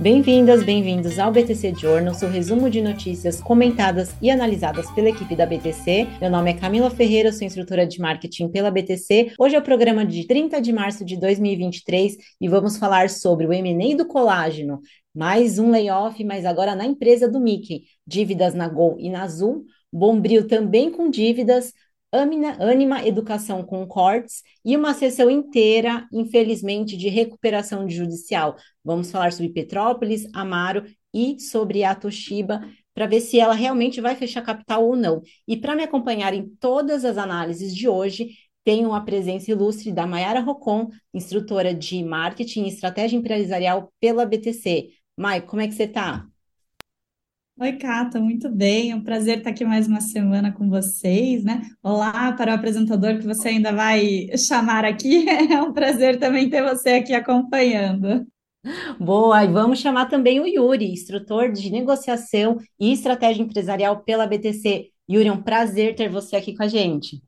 Bem-vindas, bem-vindos ao BTC Journal, seu resumo de notícias comentadas e analisadas pela equipe da BTC. Meu nome é Camila Ferreira, sou instrutora de marketing pela BTC. Hoje é o programa de 30 de março de 2023 e vamos falar sobre o M&A do colágeno, mais um layoff, mas agora na empresa do Mickey, dívidas na Gol e na Azul, Bombril também com dívidas, Anima Educação com cortes e uma sessão inteira, infelizmente, de recuperação judicial. Vamos falar sobre Petrópolis, Amaro e sobre a Toshiba para ver se ela realmente vai fechar capital ou não. E para me acompanhar em todas as análises de hoje, tenho a presença ilustre da Mayara Rocon, instrutora de marketing e estratégia empresarial pela BTC. Mai, como é que você está? Oi, Cata, muito bem. É um prazer estar aqui mais uma semana com vocês, né? Olá para o apresentador que você ainda vai chamar aqui. É um prazer também ter você aqui acompanhando. Boa, e vamos chamar também o Yuri, instrutor de negociação e estratégia empresarial pela BTC. Yuri, é um prazer ter você aqui com a gente.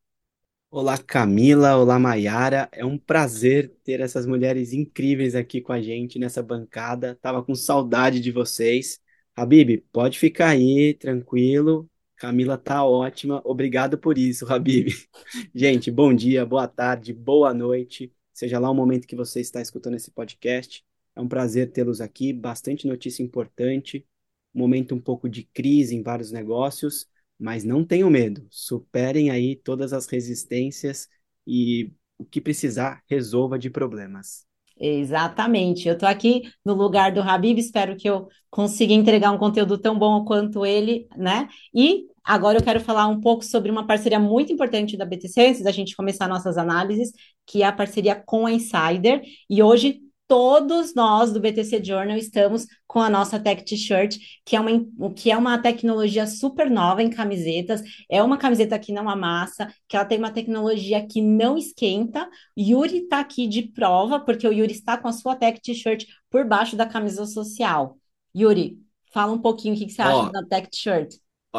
Olá, Camila. Olá, Maiara. É um prazer ter essas mulheres incríveis aqui com a gente nessa bancada. Tava com saudade de vocês. Habib, pode ficar aí, tranquilo. Camila tá ótima. Obrigado por isso, Habib. Gente, bom dia, boa tarde, boa noite. Seja lá o momento que você está escutando esse podcast. É um prazer tê-los aqui. Bastante notícia importante. Momento um pouco de crise em vários negócios, mas não tenham medo. Superem aí todas as resistências e o que precisar, resolva de problemas. Exatamente. Eu estou aqui no lugar do Habib, espero que eu consiga entregar um conteúdo tão bom quanto ele, né? E agora eu quero falar um pouco sobre uma parceria muito importante da BTC, antes da gente começar nossas análises, que é a parceria com a Insider. E hoje todos nós do BTC Journal estamos com a nossa Tech T-shirt, que é uma que é uma tecnologia super nova em camisetas. É uma camiseta que não amassa, que ela tem uma tecnologia que não esquenta. Yuri está aqui de prova, porque o Yuri está com a sua Tech T-shirt por baixo da camisa social. Yuri, fala um pouquinho o que, que você acha da Tech T-shirt.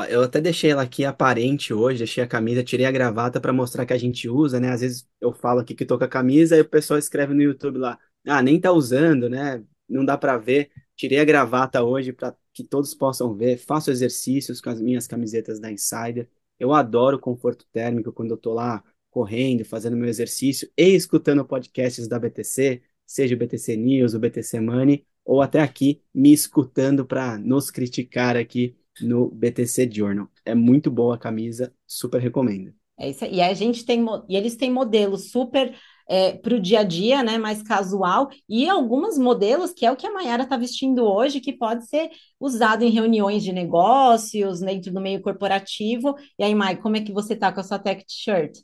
Eu até deixei ela aqui aparente hoje, deixei a camisa, tirei a gravata para mostrar que a gente usa, né? Às vezes eu falo aqui que tô com a camisa e o pessoal escreve no YouTube lá, ah, nem tá usando, né? Não dá para ver. Tirei a gravata hoje para que todos possam ver. Faço exercícios com as minhas camisetas da Insider. Eu adoro conforto térmico quando eu tô lá correndo, fazendo meu exercício e escutando podcasts da BTC, seja o BTC News, o BTC Money, ou até aqui me escutando para nos criticar aqui no BTC Journal. É muito boa a camisa, super recomendo. É isso. E a gente tem e eles têm modelos super é, para o dia a dia, né, mais casual, e alguns modelos, que é o que a Mayara está vestindo hoje, que pode ser usado em reuniões de negócios, dentro do meio corporativo. E aí, Mai, como é que você tá com a sua tech t-shirt?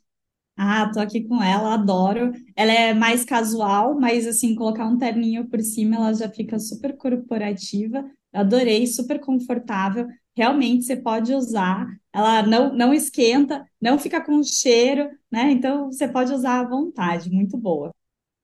Ah, tô aqui com ela, adoro. Ela é mais casual, mas assim, colocar um terninho por cima, ela já fica super corporativa. Adorei, super confortável realmente você pode usar, ela não, não esquenta, não fica com cheiro, né? Então você pode usar à vontade, muito boa.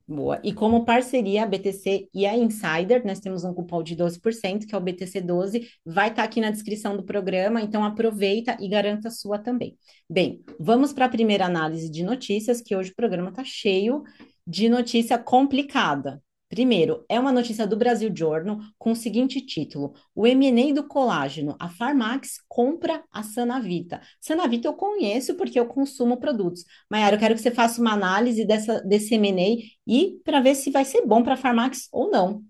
Boa. E como parceria, a BTC e a Insider, nós temos um cupom de 12%, que é o BTC12, vai estar tá aqui na descrição do programa, então aproveita e garanta a sua também. Bem, vamos para a primeira análise de notícias, que hoje o programa está cheio de notícia complicada. Primeiro, é uma notícia do Brasil Journal com o seguinte título: O M&A do colágeno, a Farmax compra a Sanavita. Sanavita eu conheço porque eu consumo produtos. Maiara, eu quero que você faça uma análise dessa, desse M&A e para ver se vai ser bom para a Farmax ou não.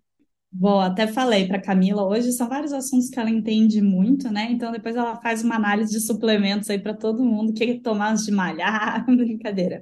Bom, até falei para Camila, hoje são vários assuntos que ela entende muito, né? Então depois ela faz uma análise de suplementos aí para todo mundo, que tomar de malhar, brincadeira.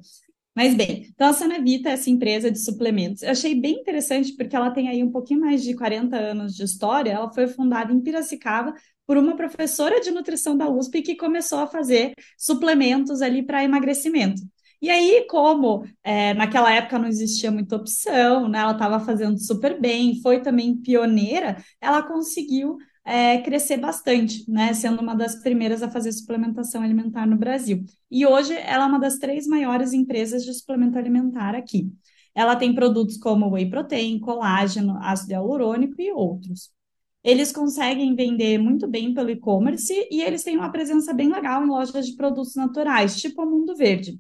Mas bem, então a Sanavita essa empresa de suplementos. Eu achei bem interessante porque ela tem aí um pouquinho mais de 40 anos de história. Ela foi fundada em Piracicaba por uma professora de nutrição da USP que começou a fazer suplementos ali para emagrecimento. E aí, como é, naquela época não existia muita opção, né, ela estava fazendo super bem, foi também pioneira, ela conseguiu é, crescer bastante, né? Sendo uma das primeiras a fazer suplementação alimentar no Brasil. E hoje ela é uma das três maiores empresas de suplemento alimentar aqui. Ela tem produtos como whey protein, colágeno, ácido hialurônico e outros. Eles conseguem vender muito bem pelo e-commerce e eles têm uma presença bem legal em lojas de produtos naturais, tipo o Mundo Verde.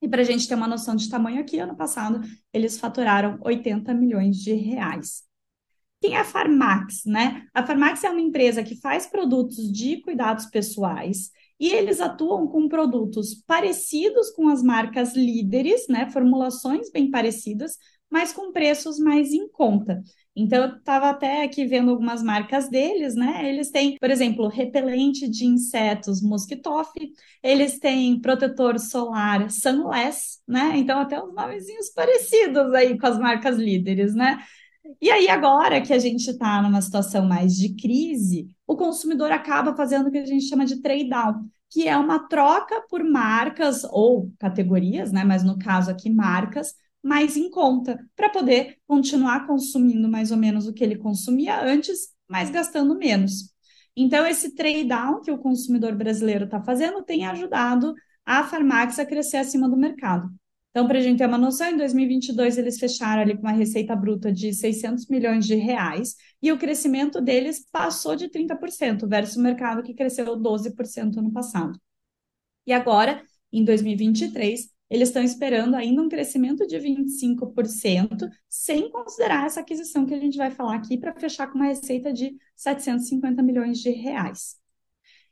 E para a gente ter uma noção de tamanho aqui, ano passado eles faturaram 80 milhões de reais. Quem é a Farmax, né? A Farmax é uma empresa que faz produtos de cuidados pessoais e eles atuam com produtos parecidos com as marcas líderes, né? Formulações bem parecidas, mas com preços mais em conta. Então, eu estava até aqui vendo algumas marcas deles, né? Eles têm, por exemplo, repelente de insetos Mosquitoff, eles têm protetor solar Sunless, né? Então, até uns nomezinhos parecidos aí com as marcas líderes, né? E aí, agora que a gente está numa situação mais de crise, o consumidor acaba fazendo o que a gente chama de trade-down, que é uma troca por marcas ou categorias, né? Mas no caso aqui, marcas, mais em conta, para poder continuar consumindo mais ou menos o que ele consumia antes, mas gastando menos. Então, esse trade-down que o consumidor brasileiro está fazendo tem ajudado a Farmax a crescer acima do mercado. Então, para a gente ter uma noção, em 2022 eles fecharam ali com uma receita bruta de 600 milhões de reais e o crescimento deles passou de 30% versus o mercado que cresceu 12% no passado. E agora, em 2023, eles estão esperando ainda um crescimento de 25%, sem considerar essa aquisição que a gente vai falar aqui para fechar com uma receita de 750 milhões de reais.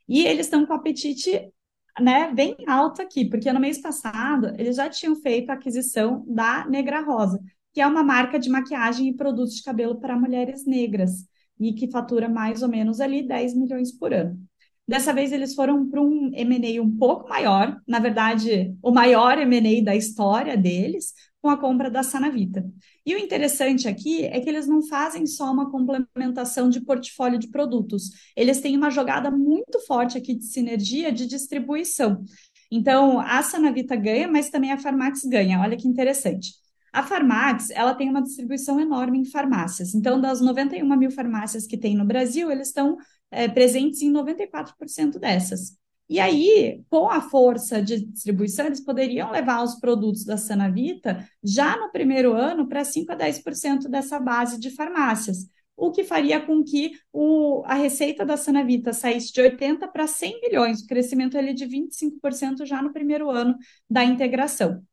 E eles estão com apetite né, bem alto aqui, porque no mês passado eles já tinham feito a aquisição da Negra Rosa, que é uma marca de maquiagem e produtos de cabelo para mulheres negras, e que fatura mais ou menos ali 10 milhões por ano. Dessa vez eles foram para um M&A um pouco maior, na verdade, o maior M&A da história deles, com a compra da Sanavita. E o interessante aqui é que eles não fazem só uma complementação de portfólio de produtos, eles têm uma jogada muito forte aqui de sinergia de distribuição. Então, a Sanavita ganha, mas também a Farmax ganha. Olha que interessante. A Farmax, ela tem uma distribuição enorme em farmácias. Então, das 91 mil farmácias que tem no Brasil, eles estão é, presentes em 94% dessas. E aí, com a força de distribuição, eles poderiam levar os produtos da Sanavita já no primeiro ano para 5 a 10% dessa base de farmácias, o que faria com que o, a receita da Sanavita saísse de 80 para 100 milhões, o crescimento ali de 25% já no primeiro ano da integração.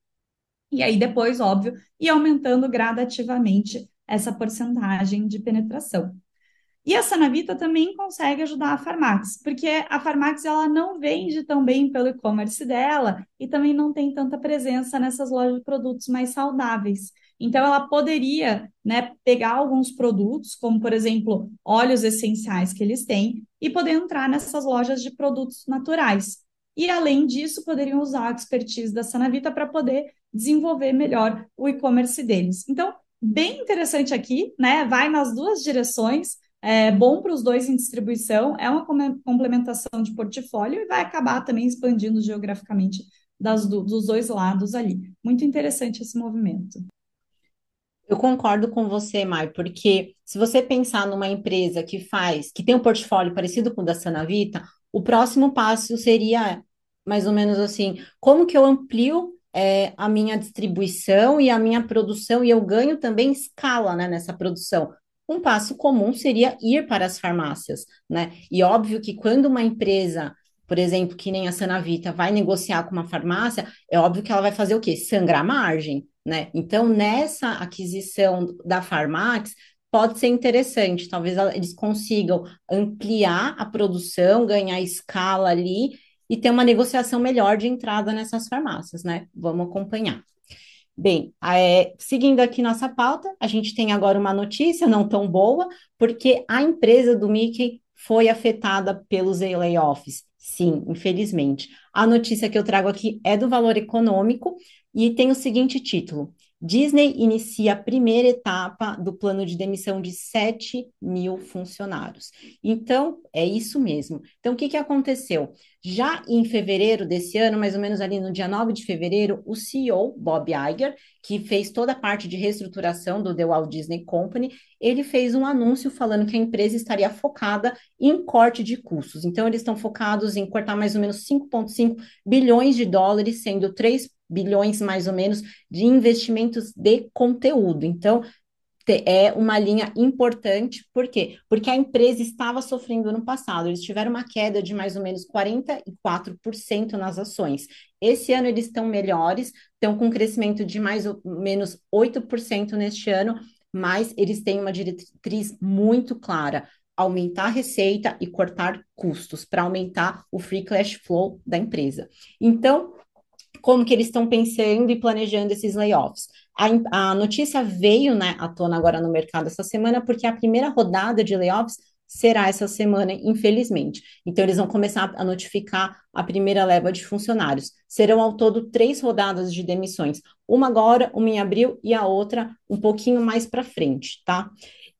E aí depois, óbvio, ir aumentando gradativamente essa porcentagem de penetração. E a Sanavita também consegue ajudar a Farmax, porque a Farmax ela não vende tão bem pelo e-commerce dela e também não tem tanta presença nessas lojas de produtos mais saudáveis. Então, ela poderia né, pegar alguns produtos, como, por exemplo, óleos essenciais que eles têm, e poder entrar nessas lojas de produtos naturais. E, além disso, poderiam usar a expertise da Sanavita para poder desenvolver melhor o e-commerce deles. Então, bem interessante aqui, né? Vai nas duas direções é bom para os dois em distribuição, é uma complementação de portfólio e vai acabar também expandindo geograficamente das, dos dois lados ali. Muito interessante esse movimento. Eu concordo com você, Mai, porque se você pensar numa empresa que faz, que tem um portfólio parecido com o da Sanavita, o próximo passo seria mais ou menos assim: como que eu amplio é, a minha distribuição e a minha produção e eu ganho também escala né, nessa produção? Um passo comum seria ir para as farmácias, né? E óbvio que quando uma empresa, por exemplo, que nem a Sanavita, vai negociar com uma farmácia, é óbvio que ela vai fazer o quê? Sangrar margem, né? Então, nessa aquisição da Farmax, pode ser interessante, talvez eles consigam ampliar a produção, ganhar escala ali e ter uma negociação melhor de entrada nessas farmácias, né? Vamos acompanhar. Bem, é, seguindo aqui nossa pauta, a gente tem agora uma notícia não tão boa, porque a empresa do Mickey foi afetada pelos layoffs. Sim, infelizmente. A notícia que eu trago aqui é do valor econômico e tem o seguinte título: Disney inicia a primeira etapa do plano de demissão de 7 mil funcionários. Então, é isso mesmo. Então, o que, que aconteceu? Já em fevereiro desse ano, mais ou menos ali no dia 9 de fevereiro, o CEO, Bob Iger, que fez toda a parte de reestruturação do The Walt Disney Company, ele fez um anúncio falando que a empresa estaria focada em corte de custos. Então, eles estão focados em cortar mais ou menos 5,5 bilhões de dólares, sendo 3 bilhões mais ou menos de investimentos de conteúdo. Então, é uma linha importante, por quê? Porque a empresa estava sofrendo no passado, eles tiveram uma queda de mais ou menos 44% nas ações. Esse ano eles estão melhores, estão com um crescimento de mais ou menos 8% neste ano, mas eles têm uma diretriz muito clara: aumentar a receita e cortar custos para aumentar o free cash flow da empresa. Então, como que eles estão pensando e planejando esses layoffs? A, a notícia veio né, à tona agora no mercado essa semana, porque a primeira rodada de layoffs será essa semana, infelizmente. Então, eles vão começar a notificar a primeira leva de funcionários. Serão ao todo três rodadas de demissões, uma agora, uma em abril e a outra um pouquinho mais para frente, tá?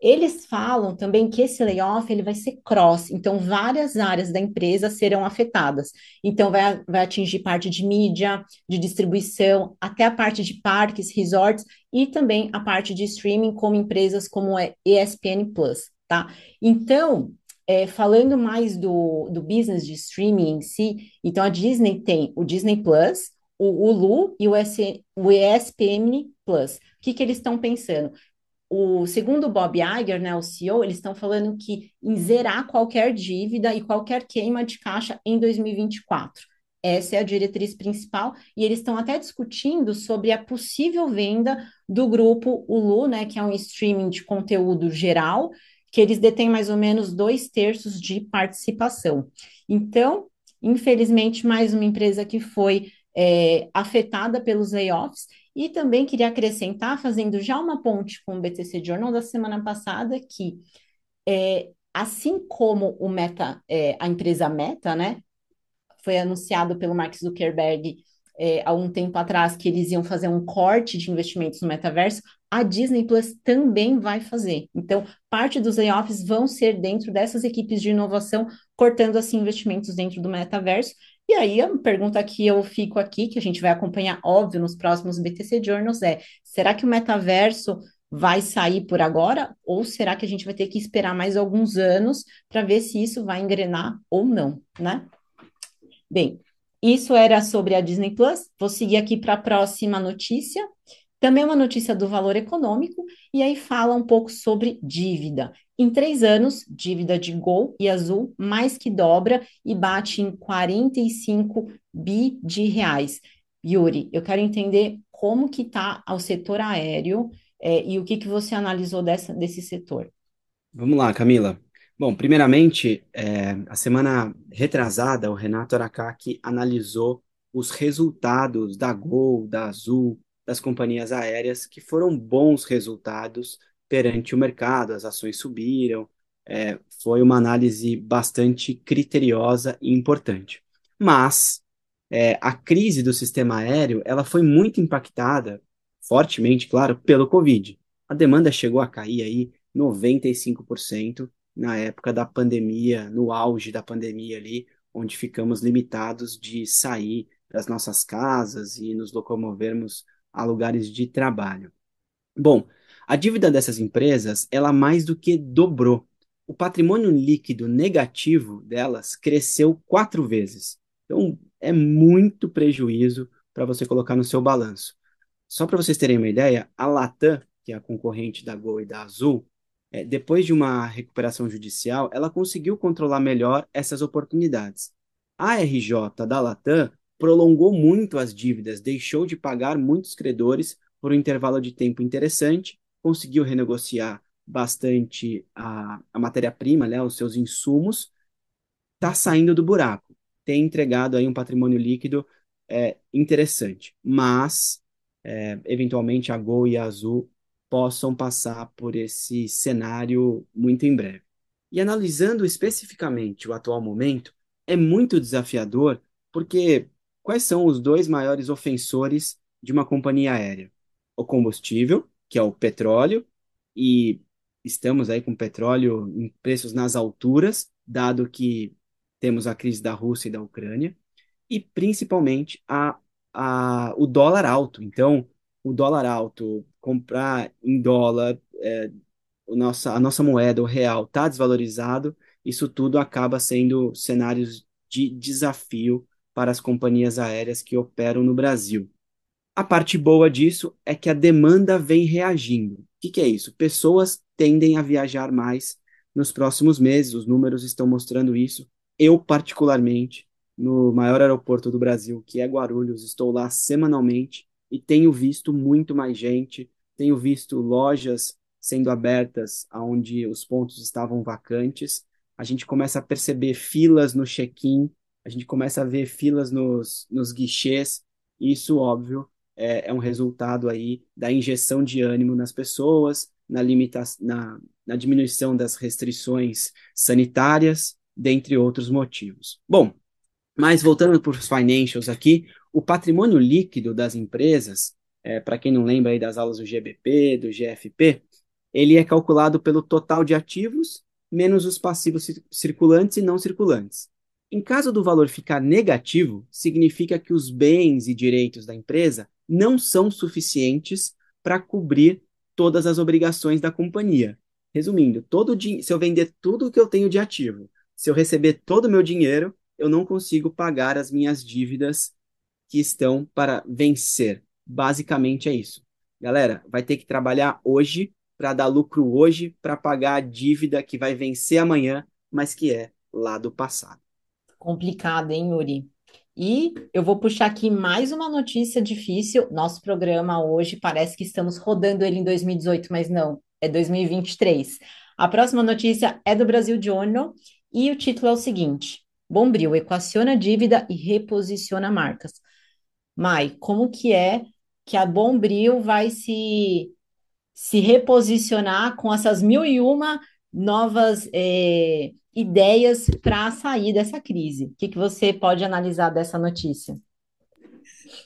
Eles falam também que esse layoff ele vai ser cross, então várias áreas da empresa serão afetadas. Então vai, vai atingir parte de mídia, de distribuição, até a parte de parques, resorts e também a parte de streaming, como empresas como a ESPN Plus tá? Então, é, falando mais do, do business de streaming em si, então a Disney tem o Disney Plus, o Hulu e o ESPN Plus. O que, que eles estão pensando? O segundo Bob Iger, né, o CEO, eles estão falando que em zerar qualquer dívida e qualquer queima de caixa em 2024. Essa é a diretriz principal, e eles estão até discutindo sobre a possível venda do grupo Hulu, né, que é um streaming de conteúdo geral, que eles detêm mais ou menos dois terços de participação. Então, infelizmente, mais uma empresa que foi é, afetada pelos layoffs. E também queria acrescentar, fazendo já uma ponte com o BTC Journal da semana passada, que é, assim como o Meta, é, a empresa Meta, né, foi anunciado pelo Mark Zuckerberg é, há um tempo atrás que eles iam fazer um corte de investimentos no metaverso, a Disney Plus também vai fazer. Então, parte dos layoffs vão ser dentro dessas equipes de inovação, cortando assim investimentos dentro do metaverso. E aí, a pergunta que eu fico aqui, que a gente vai acompanhar, óbvio, nos próximos BTC Journals, é: será que o metaverso vai sair por agora? Ou será que a gente vai ter que esperar mais alguns anos para ver se isso vai engrenar ou não, né? Bem, isso era sobre a Disney Plus. Vou seguir aqui para a próxima notícia. Também uma notícia do valor econômico, e aí fala um pouco sobre dívida. Em três anos, dívida de Gol e Azul mais que dobra e bate em 45 bi de reais. Yuri, eu quero entender como que está o setor aéreo é, e o que, que você analisou dessa, desse setor. Vamos lá, Camila. Bom, primeiramente, é, a semana retrasada, o Renato Aracaki analisou os resultados da Gol, da Azul, das companhias aéreas, que foram bons resultados perante o mercado, as ações subiram, é, foi uma análise bastante criteriosa e importante. Mas é, a crise do sistema aéreo, ela foi muito impactada, fortemente, claro, pelo Covid. A demanda chegou a cair aí 95%, na época da pandemia, no auge da pandemia ali, onde ficamos limitados de sair das nossas casas e nos locomovermos a lugares de trabalho. Bom, a dívida dessas empresas, ela mais do que dobrou. O patrimônio líquido negativo delas cresceu quatro vezes. Então, é muito prejuízo para você colocar no seu balanço. Só para vocês terem uma ideia, a Latam, que é a concorrente da Gol e da Azul, é, depois de uma recuperação judicial, ela conseguiu controlar melhor essas oportunidades. A RJ da Latam prolongou muito as dívidas, deixou de pagar muitos credores por um intervalo de tempo interessante, conseguiu renegociar bastante a, a matéria-prima, né, os seus insumos, está saindo do buraco, tem entregado aí um patrimônio líquido é, interessante, mas é, eventualmente a Gol e a Azul possam passar por esse cenário muito em breve. E analisando especificamente o atual momento, é muito desafiador, porque quais são os dois maiores ofensores de uma companhia aérea? O combustível, que é o petróleo, e estamos aí com petróleo em preços nas alturas, dado que temos a crise da Rússia e da Ucrânia, e principalmente a, a, o dólar alto. Então, o dólar alto, comprar em dólar, é, o a nossa moeda, o real, está desvalorizado, isso tudo acaba sendo cenários de desafio para as companhias aéreas que operam no Brasil. A parte boa disso é que a demanda vem reagindo. O que, que é isso? Pessoas tendem a viajar mais nos próximos meses, os números estão mostrando isso. Eu, particularmente, no maior aeroporto do Brasil, que é Guarulhos, estou lá semanalmente e tenho visto muito mais gente, tenho visto lojas sendo abertas aonde os pontos estavam vacantes. A gente começa a perceber filas no check-in, a gente começa a ver filas nos, nos guichês. Isso, óbvio, é, é um resultado aí da injeção de ânimo nas pessoas, na, limita na, na diminuição das restrições sanitárias, dentre outros motivos. Bom, mas voltando para os financials aqui, o patrimônio líquido das empresas, é, para quem não lembra aí das aulas do GBP, do GFP, ele é calculado pelo total de ativos menos os passivos circulantes e não circulantes. Em caso do valor ficar negativo, significa que os bens e direitos da empresa não são suficientes para cobrir todas as obrigações da companhia. Resumindo, todo se eu vender tudo que eu tenho de ativo, se eu receber todo o meu dinheiro, eu não consigo pagar as minhas dívidas que estão para vencer. Basicamente é isso. Galera, vai ter que trabalhar hoje para dar lucro hoje, para pagar a dívida que vai vencer amanhã, mas que é lá do passado. Complicado, hein, Yuri? E eu vou puxar aqui mais uma notícia difícil. Nosso programa hoje parece que estamos rodando ele em 2018, mas não, é 2023. A próxima notícia é do Brasil Journal e o título é o seguinte: Bombril equaciona dívida e reposiciona marcas. Mai, como que é que a Bombril vai se, se reposicionar com essas mil e uma novas é, ideias para sair dessa crise? O que, que você pode analisar dessa notícia?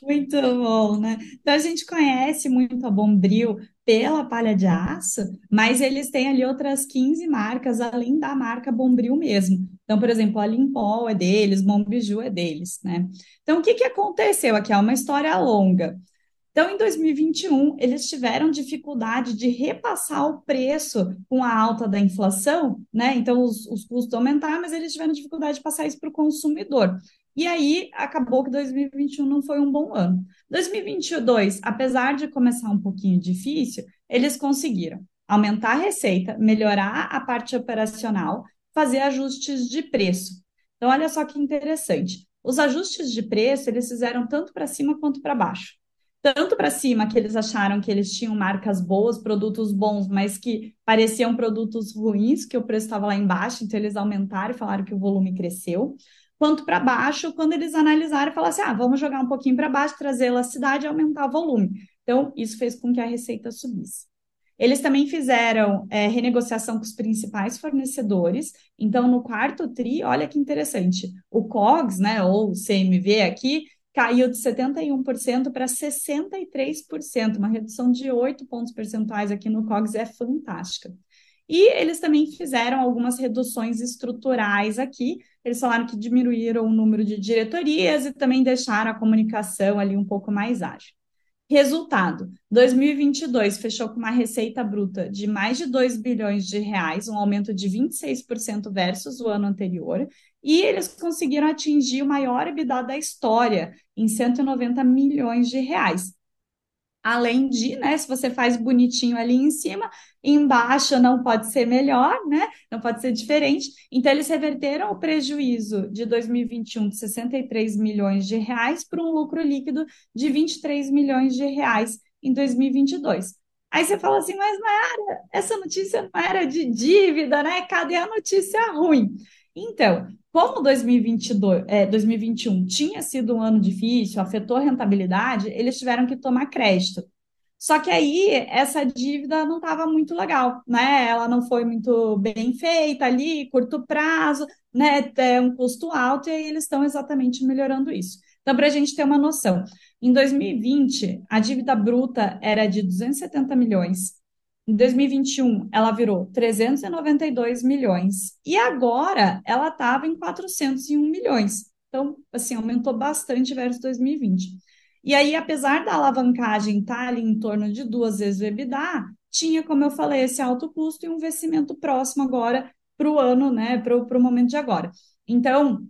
Muito bom, né? Então a gente conhece muito a Bombril pela palha de aço, mas eles têm ali outras 15 marcas além da marca Bombril mesmo. Então, por exemplo, a Limpol é deles, Mombiju é deles, né? Então, o que que aconteceu aqui? É uma história longa. Então, em 2021, eles tiveram dificuldade de repassar o preço com a alta da inflação, né? Então, os, os custos aumentaram, mas eles tiveram dificuldade de passar isso para o consumidor. E aí, acabou que 2021 não foi um bom ano. 2022, apesar de começar um pouquinho difícil, eles conseguiram aumentar a receita, melhorar a parte operacional, fazer ajustes de preço. Então, olha só que interessante. Os ajustes de preço, eles fizeram tanto para cima quanto para baixo tanto para cima que eles acharam que eles tinham marcas boas, produtos bons, mas que pareciam produtos ruins, que o preço estava lá embaixo, então eles aumentaram e falaram que o volume cresceu, quanto para baixo, quando eles analisaram e falaram assim: ah, vamos jogar um pouquinho para baixo, trazer elasticidade e aumentar o volume. Então, isso fez com que a receita subisse. Eles também fizeram é, renegociação com os principais fornecedores. Então, no quarto TRI, olha que interessante, o COGS, né, ou CMV aqui, caiu de 71% para 63%, uma redução de 8 pontos percentuais aqui no COGS é fantástica. E eles também fizeram algumas reduções estruturais aqui. Eles falaram que diminuíram o número de diretorias e também deixaram a comunicação ali um pouco mais ágil. Resultado: 2022 fechou com uma receita bruta de mais de 2 bilhões de reais, um aumento de 26% versus o ano anterior, e eles conseguiram atingir o maior EBITDA da história, em 190 milhões de reais. Além de, né, se você faz bonitinho ali em cima, embaixo não pode ser melhor, né? Não pode ser diferente. Então, eles reverteram o prejuízo de 2021 de 63 milhões de reais para um lucro líquido de 23 milhões de reais em 2022. Aí você fala assim, mas Mayara, essa notícia não era de dívida, né? Cadê a notícia ruim? Então, como 2022, é, 2021 tinha sido um ano difícil, afetou a rentabilidade, eles tiveram que tomar crédito. Só que aí essa dívida não estava muito legal, né? Ela não foi muito bem feita ali, curto prazo, né? É um custo alto, e aí eles estão exatamente melhorando isso. Então, para a gente ter uma noção, em 2020, a dívida bruta era de 270 milhões, em 2021, ela virou 392 milhões. E agora, ela estava em 401 milhões. Então, assim, aumentou bastante versus 2020. E aí, apesar da alavancagem estar tá ali em torno de duas vezes o EBITDA, tinha, como eu falei, esse alto custo e um investimento próximo agora para o ano, né, para o momento de agora. Então,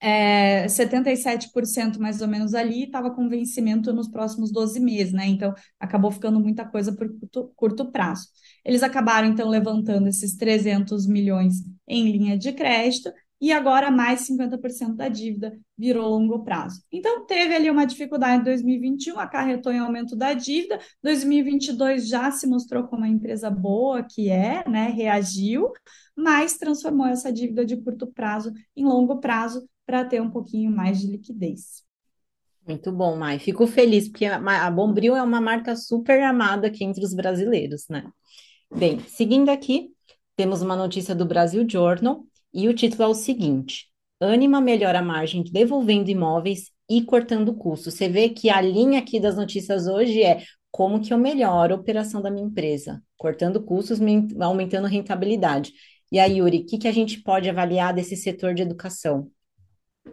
é, 77% mais ou menos ali estava com vencimento nos próximos 12 meses, né? Então acabou ficando muita coisa por curto, curto, prazo. Eles acabaram então levantando esses 300 milhões em linha de crédito e agora mais 50% da dívida virou longo prazo. Então, teve ali uma dificuldade em 2021, acarretou em aumento da dívida. 2022 já se mostrou como uma empresa boa que é, né? Reagiu, mas transformou essa dívida de curto prazo em longo prazo para ter um pouquinho mais de liquidez. Muito bom, Mai. Fico feliz, porque a Bombril é uma marca super amada aqui entre os brasileiros, né? Bem, seguindo aqui, temos uma notícia do Brasil Journal e o título é o seguinte: Anima melhora a margem devolvendo imóveis e cortando custos. Você vê que a linha aqui das notícias hoje é como que eu melhoro a operação da minha empresa, cortando custos, aumentando rentabilidade. E aí, Yuri, o que, que a gente pode avaliar desse setor de educação?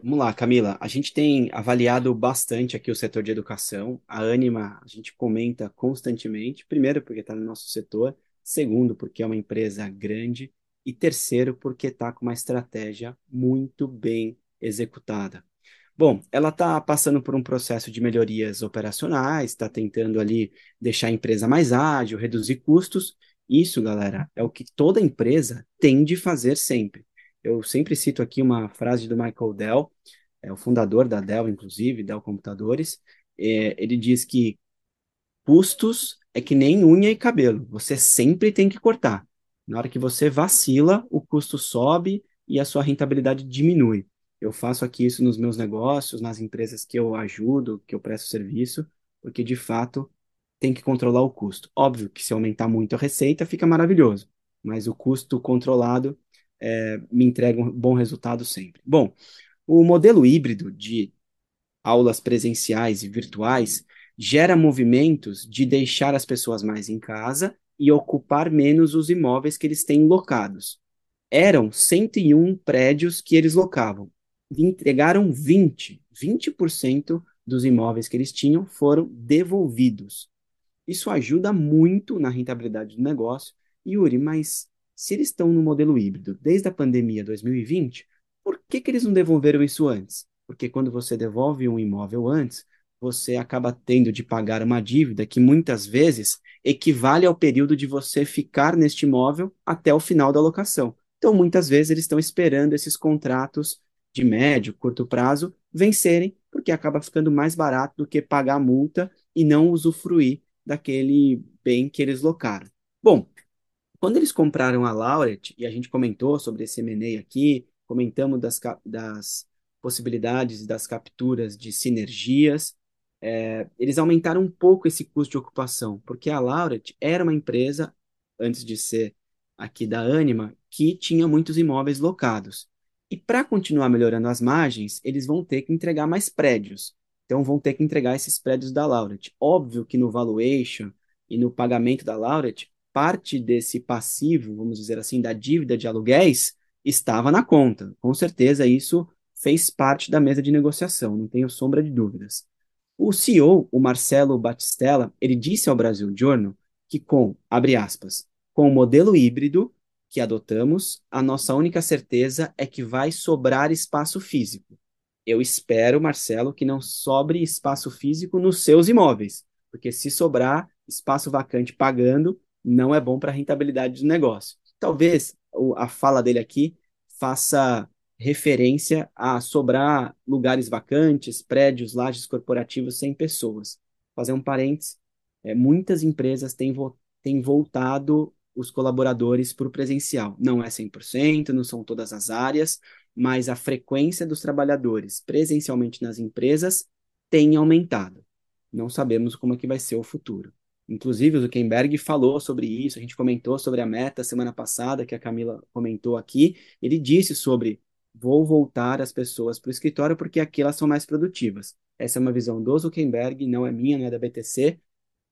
Vamos lá, Camila. A gente tem avaliado bastante aqui o setor de educação. A Anima, a gente comenta constantemente. Primeiro, porque está no nosso setor. Segundo, porque é uma empresa grande e terceiro, porque está com uma estratégia muito bem executada. Bom, ela está passando por um processo de melhorias operacionais, está tentando ali deixar a empresa mais ágil, reduzir custos. Isso, galera, é o que toda empresa tem de fazer sempre. Eu sempre cito aqui uma frase do Michael Dell, é o fundador da Dell, inclusive, Dell Computadores. É, ele diz que custos é que nem unha e cabelo, você sempre tem que cortar. Na hora que você vacila, o custo sobe e a sua rentabilidade diminui. Eu faço aqui isso nos meus negócios, nas empresas que eu ajudo, que eu presto serviço, porque de fato tem que controlar o custo. Óbvio que se aumentar muito a receita, fica maravilhoso, mas o custo controlado é, me entrega um bom resultado sempre. Bom, o modelo híbrido de aulas presenciais e virtuais gera movimentos de deixar as pessoas mais em casa e ocupar menos os imóveis que eles têm locados. Eram 101 prédios que eles locavam. Entregaram 20. 20% dos imóveis que eles tinham foram devolvidos. Isso ajuda muito na rentabilidade do negócio. Yuri, mas se eles estão no modelo híbrido desde a pandemia 2020, por que, que eles não devolveram isso antes? Porque quando você devolve um imóvel antes, você acaba tendo de pagar uma dívida que muitas vezes equivale ao período de você ficar neste imóvel até o final da locação. Então, muitas vezes, eles estão esperando esses contratos de médio, curto prazo vencerem, porque acaba ficando mais barato do que pagar a multa e não usufruir daquele bem que eles locaram. Bom, quando eles compraram a Lauret, e a gente comentou sobre esse M&A aqui, comentamos das, das possibilidades das capturas de sinergias, é, eles aumentaram um pouco esse custo de ocupação, porque a Lauret era uma empresa, antes de ser aqui da Anima, que tinha muitos imóveis locados. E para continuar melhorando as margens, eles vão ter que entregar mais prédios. Então vão ter que entregar esses prédios da Lauret. Óbvio que no valuation e no pagamento da Lauret, parte desse passivo, vamos dizer assim, da dívida de aluguéis, estava na conta. Com certeza isso fez parte da mesa de negociação, não tenho sombra de dúvidas. O CEO, o Marcelo Batistella, ele disse ao Brasil Journal que com, abre aspas, com o modelo híbrido que adotamos, a nossa única certeza é que vai sobrar espaço físico. Eu espero, Marcelo, que não sobre espaço físico nos seus imóveis, porque se sobrar espaço vacante pagando, não é bom para a rentabilidade do negócio. Talvez a fala dele aqui faça referência a sobrar lugares vacantes, prédios, lajes corporativos sem pessoas. Fazer um parênteses, é, muitas empresas têm, vo têm voltado os colaboradores para o presencial. Não é 100%, não são todas as áreas, mas a frequência dos trabalhadores presencialmente nas empresas tem aumentado. Não sabemos como é que vai ser o futuro. Inclusive, o Zuckerberg falou sobre isso, a gente comentou sobre a meta semana passada, que a Camila comentou aqui. Ele disse sobre vou voltar as pessoas para o escritório porque aqui elas são mais produtivas. Essa é uma visão do Zuckerberg, não é minha, não é da BTC.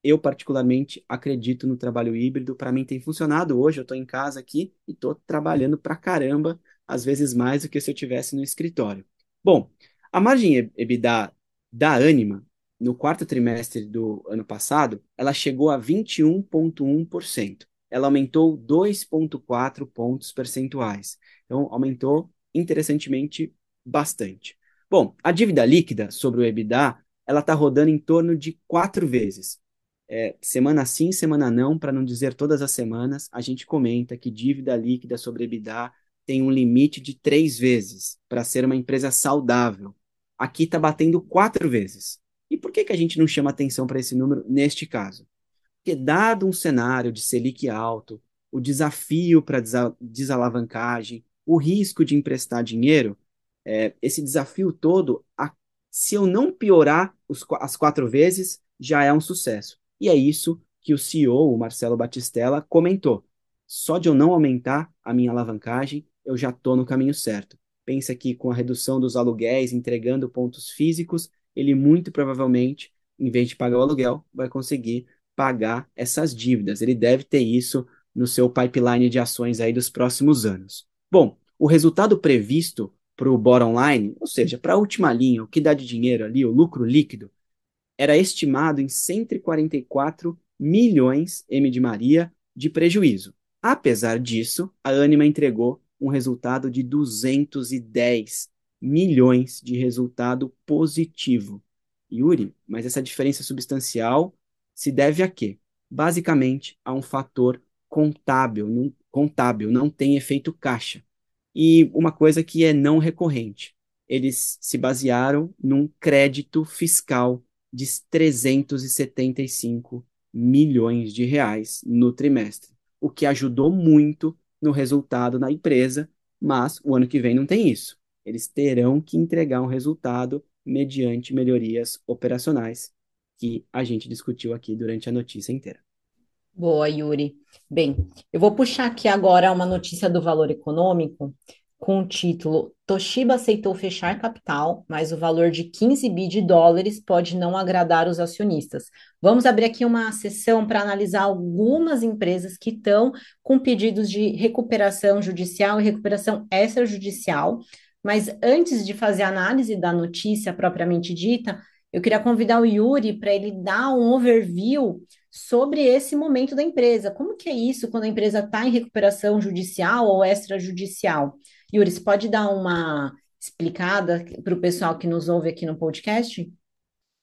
Eu, particularmente, acredito no trabalho híbrido. Para mim, tem funcionado. Hoje, eu estou em casa aqui e estou trabalhando para caramba, às vezes mais do que se eu estivesse no escritório. Bom, a margem EBITDA da Anima, no quarto trimestre do ano passado, ela chegou a 21,1%. Ela aumentou 2,4 pontos percentuais. Então, aumentou interessantemente bastante. Bom, a dívida líquida sobre o EBITDA, ela está rodando em torno de quatro vezes. É, semana sim, semana não, para não dizer todas as semanas, a gente comenta que dívida líquida sobre EBITDA tem um limite de três vezes para ser uma empresa saudável. aqui está batendo quatro vezes. E por que, que a gente não chama atenção para esse número neste caso? Porque, dado um cenário de Selic alto, o desafio para desalavancagem, o risco de emprestar dinheiro, é, esse desafio todo, a, se eu não piorar os, as quatro vezes, já é um sucesso. E é isso que o CEO, o Marcelo Batistella, comentou. Só de eu não aumentar a minha alavancagem, eu já estou no caminho certo. Pensa que com a redução dos aluguéis, entregando pontos físicos, ele muito provavelmente, em vez de pagar o aluguel, vai conseguir pagar essas dívidas. Ele deve ter isso no seu pipeline de ações aí dos próximos anos. Bom, o resultado previsto para o bottom line, ou seja, para a última linha, o que dá de dinheiro ali, o lucro líquido, era estimado em 144 milhões M de Maria de prejuízo. Apesar disso, a Anima entregou um resultado de 210 milhões de resultado positivo. Yuri, mas essa diferença substancial se deve a quê? Basicamente a um fator contábil, não, contábil, não tem efeito caixa. E uma coisa que é não recorrente, eles se basearam num crédito fiscal de 375 milhões de reais no trimestre, o que ajudou muito no resultado na empresa, mas o ano que vem não tem isso. Eles terão que entregar um resultado mediante melhorias operacionais que a gente discutiu aqui durante a notícia inteira. Boa, Yuri. Bem, eu vou puxar aqui agora uma notícia do Valor Econômico com o título Toshiba aceitou fechar capital, mas o valor de 15 bi de dólares pode não agradar os acionistas. Vamos abrir aqui uma sessão para analisar algumas empresas que estão com pedidos de recuperação judicial e recuperação extrajudicial. Mas antes de fazer a análise da notícia propriamente dita, eu queria convidar o Yuri para ele dar um overview sobre esse momento da empresa. Como que é isso quando a empresa está em recuperação judicial ou extrajudicial? Yuri, você pode dar uma explicada para o pessoal que nos ouve aqui no podcast?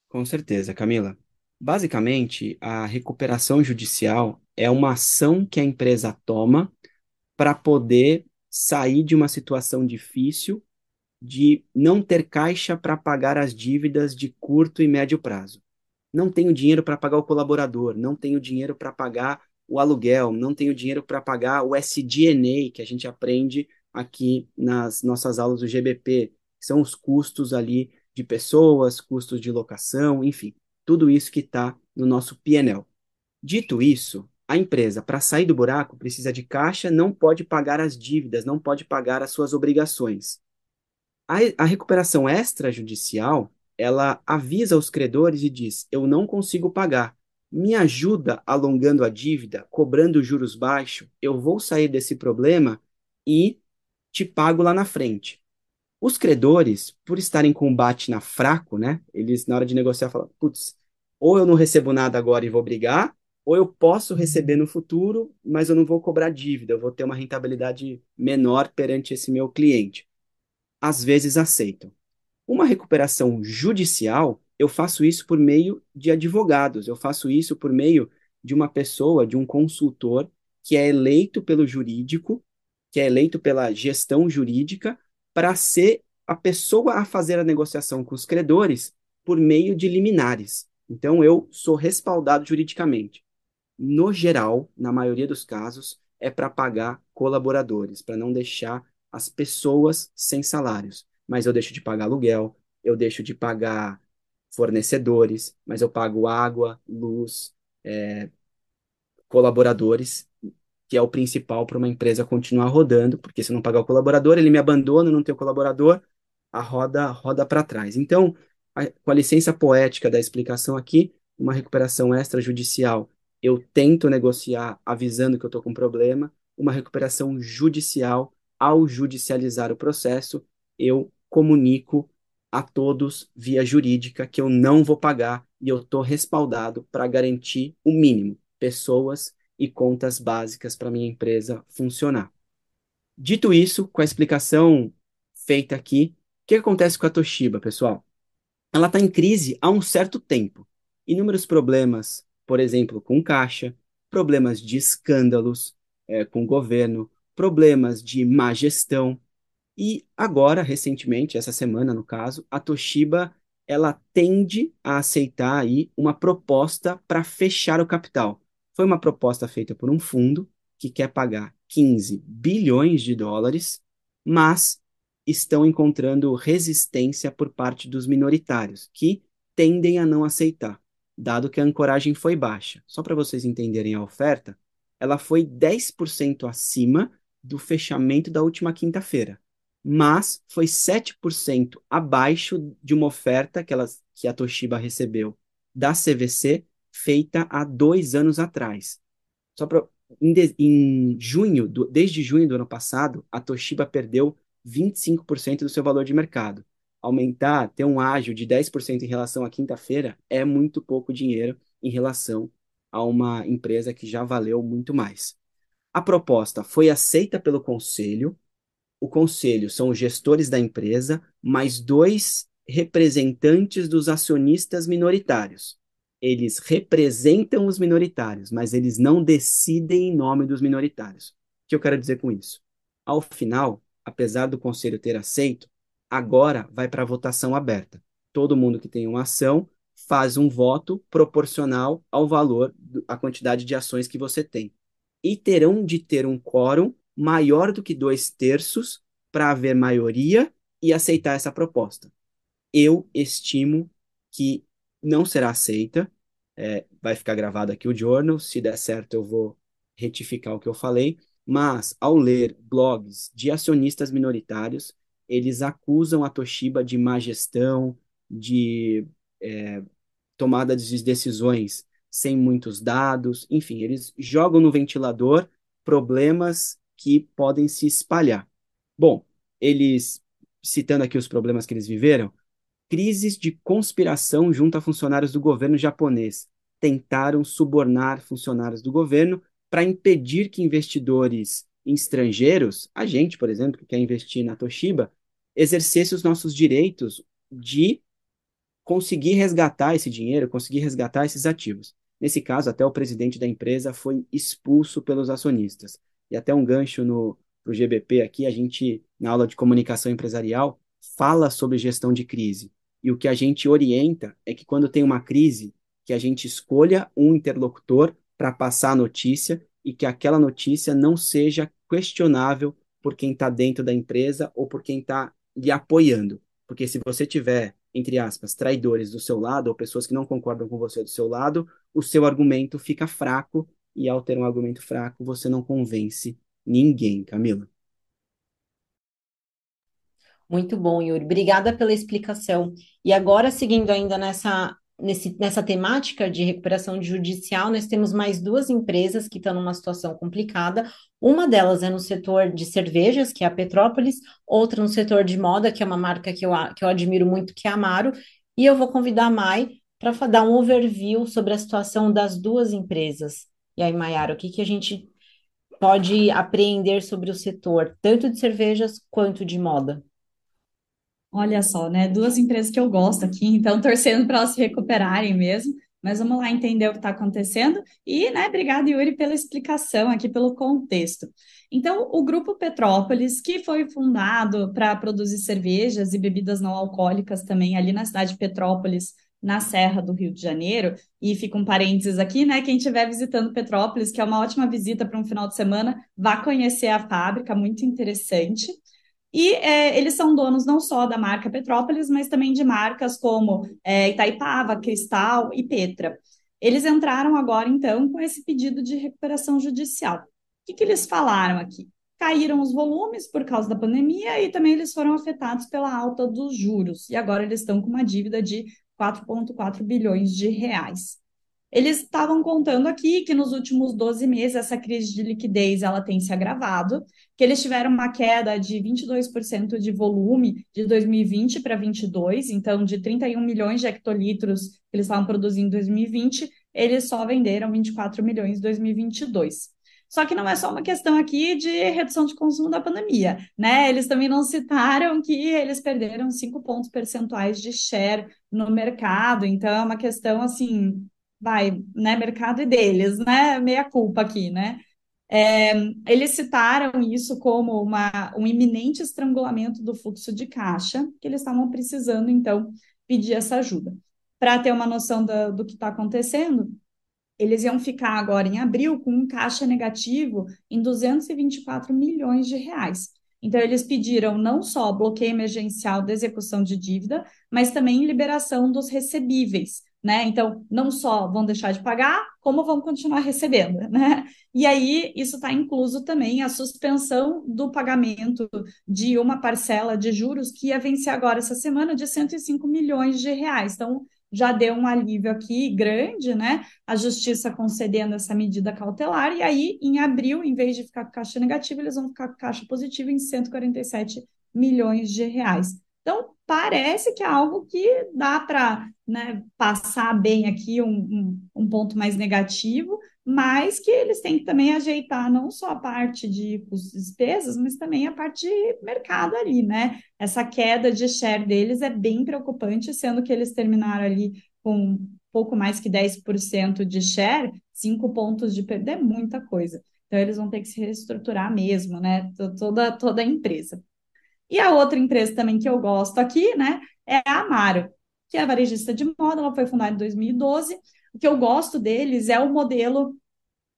Com certeza, Camila. Basicamente, a recuperação judicial é uma ação que a empresa toma para poder sair de uma situação difícil de não ter caixa para pagar as dívidas de curto e médio prazo. Não tenho dinheiro para pagar o colaborador, não tenho dinheiro para pagar o aluguel, não tenho dinheiro para pagar o SDNA que a gente aprende aqui nas nossas aulas do GBP, são os custos ali de pessoas, custos de locação, enfim, tudo isso que está no nosso PNL. Dito isso, a empresa, para sair do buraco, precisa de caixa, não pode pagar as dívidas, não pode pagar as suas obrigações. A, a recuperação extrajudicial, ela avisa os credores e diz: eu não consigo pagar. Me ajuda alongando a dívida, cobrando juros baixos, eu vou sair desse problema e te pago lá na frente. Os credores, por estarem com o BAT fraco, né? Eles, na hora de negociar, falam: putz, ou eu não recebo nada agora e vou brigar, ou eu posso receber no futuro, mas eu não vou cobrar dívida, eu vou ter uma rentabilidade menor perante esse meu cliente às vezes aceitam. Uma recuperação judicial, eu faço isso por meio de advogados, eu faço isso por meio de uma pessoa, de um consultor que é eleito pelo jurídico, que é eleito pela gestão jurídica, para ser a pessoa a fazer a negociação com os credores por meio de liminares. Então, eu sou respaldado juridicamente. No geral, na maioria dos casos, é para pagar colaboradores, para não deixar as pessoas sem salários. Mas eu deixo de pagar aluguel, eu deixo de pagar fornecedores, mas eu pago água, luz, é, colaboradores, que é o principal para uma empresa continuar rodando, porque se eu não pagar o colaborador, ele me abandona, não tem o colaborador, a roda roda para trás. Então, a, com a licença poética da explicação aqui, uma recuperação extrajudicial, eu tento negociar avisando que eu estou com problema, uma recuperação judicial, ao judicializar o processo, eu comunico a todos via jurídica que eu não vou pagar e eu estou respaldado para garantir o mínimo, pessoas e contas básicas para minha empresa funcionar. Dito isso, com a explicação feita aqui, o que acontece com a Toshiba, pessoal? Ela está em crise há um certo tempo. Inúmeros problemas, por exemplo, com caixa, problemas de escândalos é, com o governo, problemas de má gestão. E agora, recentemente, essa semana, no caso, a Toshiba ela tende a aceitar aí uma proposta para fechar o capital. Foi uma proposta feita por um fundo que quer pagar 15 bilhões de dólares, mas estão encontrando resistência por parte dos minoritários, que tendem a não aceitar, dado que a ancoragem foi baixa. Só para vocês entenderem a oferta, ela foi 10% acima do fechamento da última quinta-feira, mas foi 7% abaixo de uma oferta que, elas, que a Toshiba recebeu da CVC feita há dois anos atrás. Só para em, em, junho, do, desde junho do ano passado, a Toshiba perdeu 25% do seu valor de mercado. Aumentar, ter um ágio de 10% em relação à quinta-feira é muito pouco dinheiro em relação a uma empresa que já valeu muito mais. A proposta foi aceita pelo conselho. O conselho são os gestores da empresa, mais dois representantes dos acionistas minoritários. Eles representam os minoritários, mas eles não decidem em nome dos minoritários. O que eu quero dizer com isso? Ao final, apesar do conselho ter aceito, agora vai para votação aberta. Todo mundo que tem uma ação faz um voto proporcional ao valor, à quantidade de ações que você tem. E terão de ter um quórum maior do que dois terços para haver maioria e aceitar essa proposta. Eu estimo que não será aceita. É, vai ficar gravado aqui o journal. Se der certo, eu vou retificar o que eu falei. Mas, ao ler blogs de acionistas minoritários, eles acusam a Toshiba de má gestão, de é, tomada de decisões sem muitos dados, enfim, eles jogam no ventilador problemas que podem se espalhar. Bom, eles, citando aqui os problemas que eles viveram, crises de conspiração junto a funcionários do governo japonês. Tentaram subornar funcionários do governo para impedir que investidores estrangeiros, a gente, por exemplo, que quer investir na Toshiba, exercesse os nossos direitos de conseguir resgatar esse dinheiro, conseguir resgatar esses ativos. Nesse caso, até o presidente da empresa foi expulso pelos acionistas. E até um gancho no pro GBP aqui, a gente, na aula de comunicação empresarial, fala sobre gestão de crise. E o que a gente orienta é que quando tem uma crise, que a gente escolha um interlocutor para passar a notícia e que aquela notícia não seja questionável por quem está dentro da empresa ou por quem está lhe apoiando. Porque se você tiver, entre aspas, traidores do seu lado ou pessoas que não concordam com você do seu lado, o seu argumento fica fraco e ao ter um argumento fraco, você não convence ninguém, Camila. Muito bom, Yuri. Obrigada pela explicação. E agora, seguindo ainda nessa nesse, nessa temática de recuperação judicial, nós temos mais duas empresas que estão numa situação complicada. Uma delas é no setor de cervejas, que é a Petrópolis, outra no setor de moda, que é uma marca que eu, que eu admiro muito, que é a Amaro. E eu vou convidar a Mai para dar um overview sobre a situação das duas empresas. E aí, Maiara, o que, que a gente pode apreender sobre o setor, tanto de cervejas quanto de moda? Olha só, né? Duas empresas que eu gosto aqui, então torcendo para elas se recuperarem mesmo. Mas vamos lá entender o que está acontecendo. E, né, obrigada, Yuri, pela explicação aqui, pelo contexto. Então, o Grupo Petrópolis, que foi fundado para produzir cervejas e bebidas não alcoólicas também ali na cidade de Petrópolis, na Serra do Rio de Janeiro. E fica um parênteses aqui, né? Quem estiver visitando Petrópolis, que é uma ótima visita para um final de semana, vá conhecer a fábrica, muito interessante. E é, eles são donos não só da marca Petrópolis, mas também de marcas como é, Itaipava, Cristal e Petra. Eles entraram agora, então, com esse pedido de recuperação judicial. O que, que eles falaram aqui? Caíram os volumes por causa da pandemia e também eles foram afetados pela alta dos juros. E agora eles estão com uma dívida de 4,4 bilhões de reais. Eles estavam contando aqui que nos últimos 12 meses essa crise de liquidez ela tem se agravado, que eles tiveram uma queda de 22% de volume de 2020 para 2022, então de 31 milhões de hectolitros que eles estavam produzindo em 2020, eles só venderam 24 milhões em 2022. Só que não é só uma questão aqui de redução de consumo da pandemia, né? Eles também não citaram que eles perderam 5 pontos percentuais de share no mercado, então é uma questão assim vai, né, mercado e deles, né, meia culpa aqui, né? É, eles citaram isso como uma, um iminente estrangulamento do fluxo de caixa, que eles estavam precisando, então, pedir essa ajuda. Para ter uma noção do, do que está acontecendo, eles iam ficar agora em abril com um caixa negativo em 224 milhões de reais. Então, eles pediram não só bloqueio emergencial da execução de dívida, mas também liberação dos recebíveis, né? Então, não só vão deixar de pagar, como vão continuar recebendo, né? E aí, isso está incluso também a suspensão do pagamento de uma parcela de juros que ia vencer agora essa semana de 105 milhões de reais. Então, já deu um alívio aqui grande, né? A justiça concedendo essa medida cautelar, e aí, em abril, em vez de ficar com caixa negativa, eles vão ficar com caixa positiva em 147 milhões de reais. Então, parece que é algo que dá para né, passar bem aqui um, um, um, ponto mais negativo, mas que eles têm que também ajeitar não só a parte de custos e despesas, mas também a parte de mercado ali, né? Essa queda de share deles é bem preocupante, sendo que eles terminaram ali com pouco mais que 10% de share, 5 pontos de perda é muita coisa. Então, eles vão ter que se reestruturar mesmo, né? Toda, toda a empresa. E a outra empresa também que eu gosto aqui, né, é a Amaro, que é a varejista de moda, ela foi fundada em 2012. O que eu gosto deles é o modelo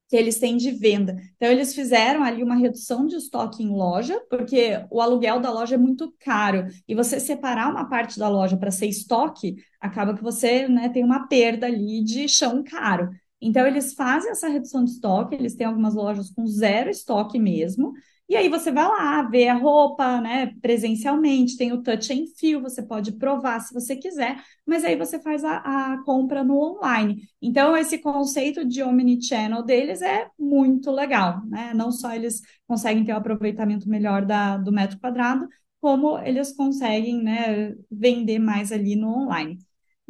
que eles têm de venda. Então, eles fizeram ali uma redução de estoque em loja, porque o aluguel da loja é muito caro. E você separar uma parte da loja para ser estoque, acaba que você né, tem uma perda ali de chão caro. Então, eles fazem essa redução de estoque, eles têm algumas lojas com zero estoque mesmo, e aí você vai lá, ver a roupa, né, presencialmente, tem o touch and feel, você pode provar se você quiser, mas aí você faz a, a compra no online. Então, esse conceito de omnichannel deles é muito legal, né? Não só eles conseguem ter o um aproveitamento melhor da, do metro quadrado, como eles conseguem, né, vender mais ali no online.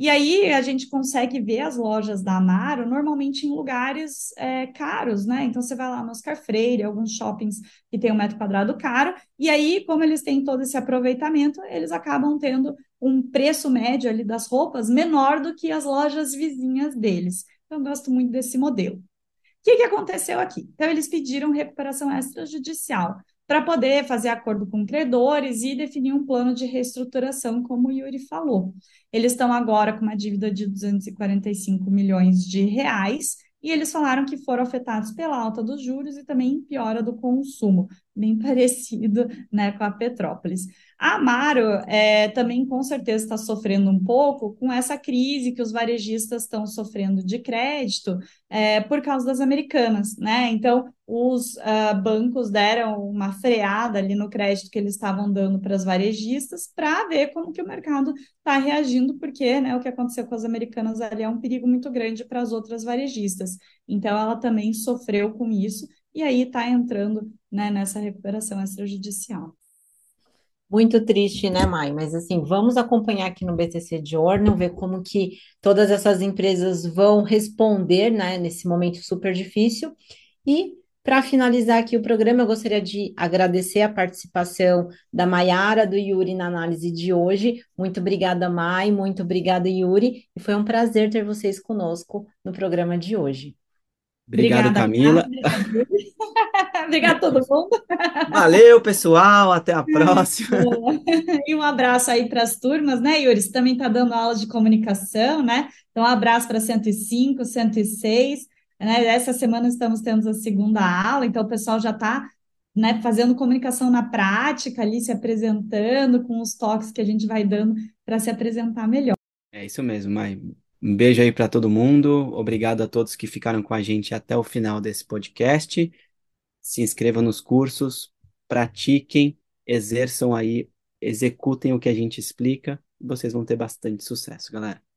E aí a gente consegue ver as lojas da Amaro normalmente em lugares é, caros, né? Então você vai lá no Oscar Freire, alguns shoppings que tem um metro quadrado caro, e aí, como eles têm todo esse aproveitamento, eles acabam tendo um preço médio ali das roupas menor do que as lojas vizinhas deles. Então, eu gosto muito desse modelo. O que, que aconteceu aqui? Então, eles pediram recuperação extrajudicial para poder fazer acordo com credores e definir um plano de reestruturação, como o Yuri falou. Eles estão agora com uma dívida de 245 milhões de reais e eles falaram que foram afetados pela alta dos juros e também piora do consumo, bem parecido né, com a Petrópolis. A Amaro é, também com certeza está sofrendo um pouco com essa crise que os varejistas estão sofrendo de crédito é, por causa das americanas, né? Então, os uh, bancos deram uma freada ali no crédito que eles estavam dando para as varejistas para ver como que o mercado está reagindo, porque né, o que aconteceu com as americanas ali é um perigo muito grande para as outras varejistas. Então, ela também sofreu com isso e aí está entrando né, nessa recuperação extrajudicial. Muito triste, né, Mai? Mas assim, vamos acompanhar aqui no BTC Journal, ver como que todas essas empresas vão responder, né, nesse momento super difícil. E para finalizar aqui o programa, eu gostaria de agradecer a participação da Maiara, do Yuri na análise de hoje. Muito obrigada, Mai, muito obrigada, Yuri, e foi um prazer ter vocês conosco no programa de hoje. Obrigado, Obrigada, Camila. Obrigada a todo mundo. Valeu, pessoal. Até a próxima. E um abraço aí para as turmas, né, Yuri? Você também está dando aula de comunicação, né? Então, um abraço para 105, 106. Né? Essa semana estamos tendo a segunda aula, então o pessoal já está né, fazendo comunicação na prática ali, se apresentando com os toques que a gente vai dando para se apresentar melhor. É isso mesmo, Mai. Um beijo aí para todo mundo. Obrigado a todos que ficaram com a gente até o final desse podcast. Se inscrevam nos cursos, pratiquem, exerçam aí, executem o que a gente explica. Vocês vão ter bastante sucesso, galera.